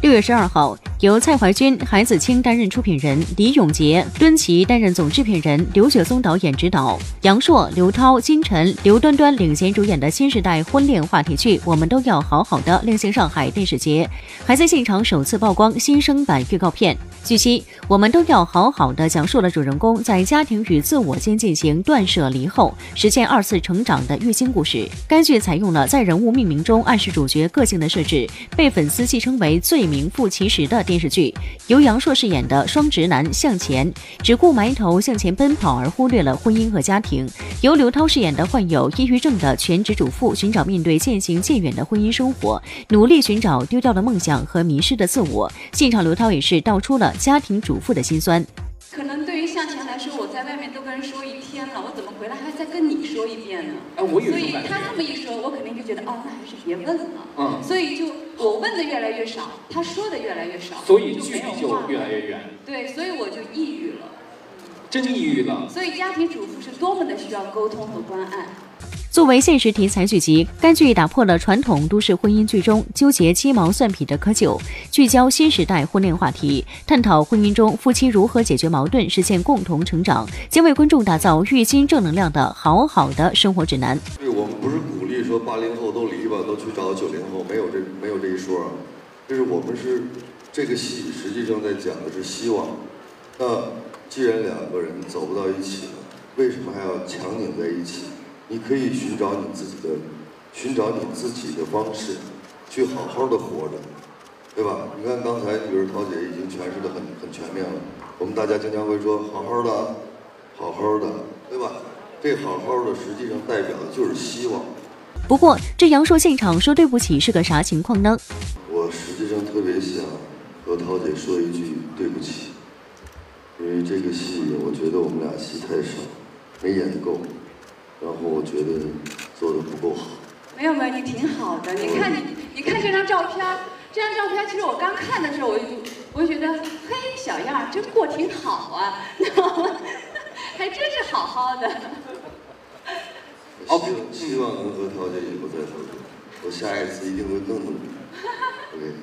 六月十二号，由蔡怀军、韩子清担任出品人，李永杰、敦奇担任总制片人，刘雪松导演指导，杨烁、刘涛、金晨、刘端端领衔主演的新时代婚恋话题剧《我们都要好好的》亮相上海电视节，还在现场首次曝光新生版预告片。据悉，《我们都要好好的》讲述了主人公在家庭与自我间进行断舍离后，实现二次成长的育新故事。该剧采用了在人物命名中暗示主角个性的设置，被粉丝戏称为最。名副其实的电视剧，由杨烁饰演的双直男向前，只顾埋头向前奔跑，而忽略了婚姻和家庭；由刘涛饰演的患有抑郁症的全职主妇，寻找面对渐行渐远的婚姻生活，努力寻找丢掉的梦想和迷失的自我。现场刘涛也是道出了家庭主妇的心酸。可能对于向前来说，我在外面都跟人说一天了，我怎么回来还再跟你说一遍呢？哎，我所以他这么一说，我肯定就觉得，哦，那还是别问了。嗯。所以就我问的越来越少，他说的越来越少，所以距离就越来越远。对，所以我就抑郁了。真抑郁了。所以家庭主妇是多么的需要沟通和关爱。作为现实题材剧集，该剧打破了传统都市婚姻剧中纠结鸡毛蒜皮的窠臼，聚焦新时代婚恋话题，探讨婚姻中夫妻如何解决矛盾，实现共同成长，将为观众打造育新正能量的好好的生活指南。对我们不是鼓励说八零后都离吧，都去找九零后，没有这没有这一说，就是我们是这个戏实际上在讲的是希望。那既然两个人走不到一起了，为什么还要强拧在一起？你可以寻找你自己的，寻找你自己的方式，去好好的活着，对吧？你看刚才，比如涛姐已经诠释的很很全面了。我们大家经常会说好好的，好好的，对吧？这好好的实际上代表的就是希望。不过，这杨烁现场说对不起是个啥情况呢？我实际上特别想和涛姐说一句对不起，这个戏我觉得我们俩戏太少，没演够。然后我觉得做的不够好。没有没有，你挺好的。你看你，你看这张照片，这张照片其实我刚看的时候，我就我就觉得，嘿，小样真过挺好啊，还真是好好的。希希望能和陶姐以后再合作，我下一次一定会更努力。OK。